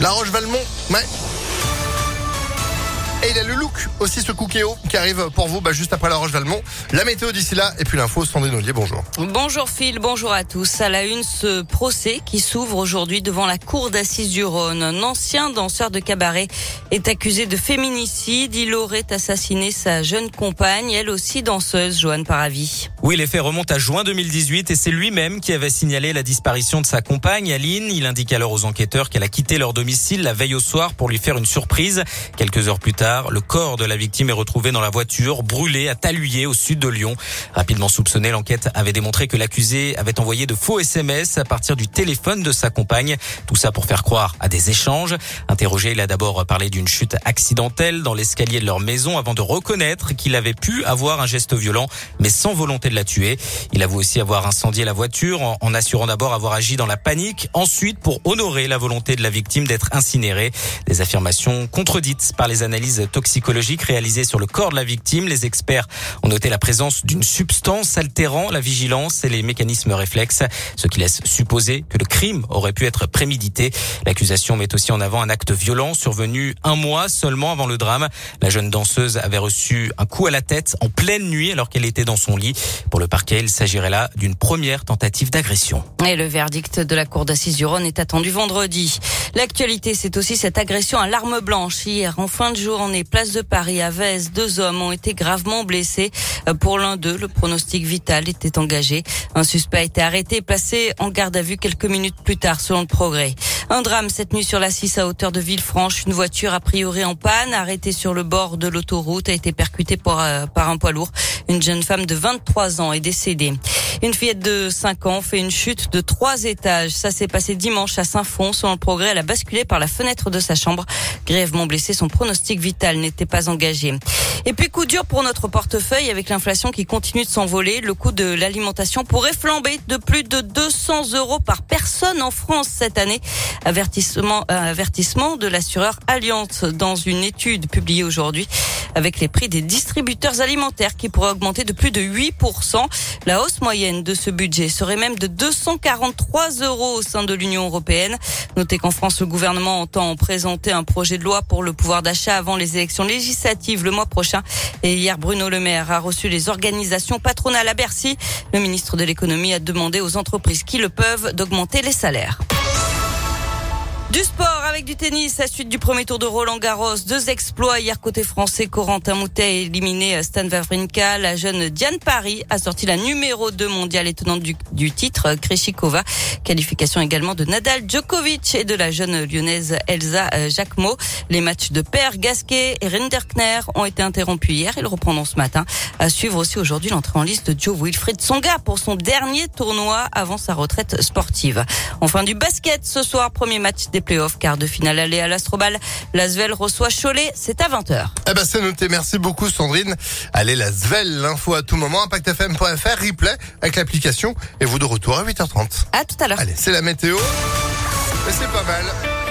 La Roche-Valmont, ouais. Et il a le look aussi ce Cookéo qui arrive pour vous bah, juste après la Roche-Valmont. La météo d'ici là et puis l'info, Sandrine Ollier, bonjour. Bonjour Phil, bonjour à tous. À la une, ce procès qui s'ouvre aujourd'hui devant la cour d'assises du Rhône. Un ancien danseur de cabaret est accusé de féminicide. Il aurait assassiné sa jeune compagne, elle aussi danseuse, Joanne Paravi. Oui, les faits remontent à juin 2018 et c'est lui-même qui avait signalé la disparition de sa compagne, Aline. Il indique alors aux enquêteurs qu'elle a quitté leur domicile la veille au soir pour lui faire une surprise. Quelques heures plus tard, le corps de la victime est retrouvé dans la voiture, brûlé à Taluyer, au sud de Lyon. Rapidement soupçonné, l'enquête avait démontré que l'accusé avait envoyé de faux SMS à partir du téléphone de sa compagne. Tout ça pour faire croire à des échanges. Interrogé, il a d'abord parlé d'une chute accidentelle dans l'escalier de leur maison avant de reconnaître qu'il avait pu avoir un geste violent, mais sans volonté la tuer. Il avoue aussi avoir incendié la voiture en, assurant d'abord avoir agi dans la panique, ensuite pour honorer la volonté de la victime d'être incinérée. Des affirmations contredites par les analyses toxicologique réalisée sur le corps de la victime. Les experts ont noté la présence d'une substance altérant la vigilance et les mécanismes réflexes, ce qui laisse supposer que le crime aurait pu être prémédité. L'accusation met aussi en avant un acte violent survenu un mois seulement avant le drame. La jeune danseuse avait reçu un coup à la tête en pleine nuit alors qu'elle était dans son lit. Pour le parquet, il s'agirait là d'une première tentative d'agression. Et le verdict de la cour d'assises du Rhône est attendu vendredi. L'actualité, c'est aussi cette agression à l'arme blanche hier en fin de journée, place de Paris à Vez. Deux hommes ont été gravement blessés. Pour l'un d'eux, le pronostic vital était engagé. Un suspect a été arrêté et placé en garde à vue quelques minutes plus tard, selon le progrès. Un drame cette nuit sur la 6 à hauteur de Villefranche. Une voiture a priori en panne, arrêtée sur le bord de l'autoroute, a été percutée par, euh, par un poids lourd. Une jeune femme de 23 ans est décédée. Une fillette de 5 ans fait une chute de 3 étages. Ça s'est passé dimanche à Saint-Fond. Selon le progrès, elle a basculé par la fenêtre de sa chambre. Grièvement blessée, son pronostic vital n'était pas engagé. Et puis coup dur pour notre portefeuille avec l'inflation qui continue de s'envoler. Le coût de l'alimentation pourrait flamber de plus de 200 euros par personne en France cette année. Avertissement, euh, avertissement de l'assureur Allianz dans une étude publiée aujourd'hui avec les prix des distributeurs alimentaires qui pourraient augmenter de plus de 8%. La hausse moyenne de ce budget serait même de 243 euros au sein de l'Union européenne. Notez qu'en France, le gouvernement entend présenter un projet de loi pour le pouvoir d'achat avant les élections législatives le mois prochain. Et hier, Bruno Le Maire a reçu les organisations patronales à Bercy. Le ministre de l'économie a demandé aux entreprises qui le peuvent d'augmenter les salaires. Du sport avec du tennis, à suite du premier tour de Roland Garros. Deux exploits hier côté français. Corentin Moutet a éliminé Stan Wawrinka. La jeune Diane Paris a sorti la numéro 2 mondiale étonnante du, du titre, Kreshikova. Qualification également de Nadal Djokovic et de la jeune lyonnaise Elsa euh, Jacquemot. Les matchs de Per Gasquet et Rinderkner ont été interrompus hier. Ils reprendront ce matin. À suivre aussi aujourd'hui l'entrée en liste de Joe Wilfried Songa pour son dernier tournoi avant sa retraite sportive. Enfin du basket ce soir, premier match des playoffs, quart de finale aller à l'Astrobal. L'Asvel reçoit Cholet, c'est à 20h. Eh ben c'est noté, merci beaucoup Sandrine. Allez l'Asvel, l'info à tout moment, impactfm.fr, replay avec l'application et vous de retour à 8h30. À tout à l'heure. Allez, c'est la météo. Et c'est pas mal.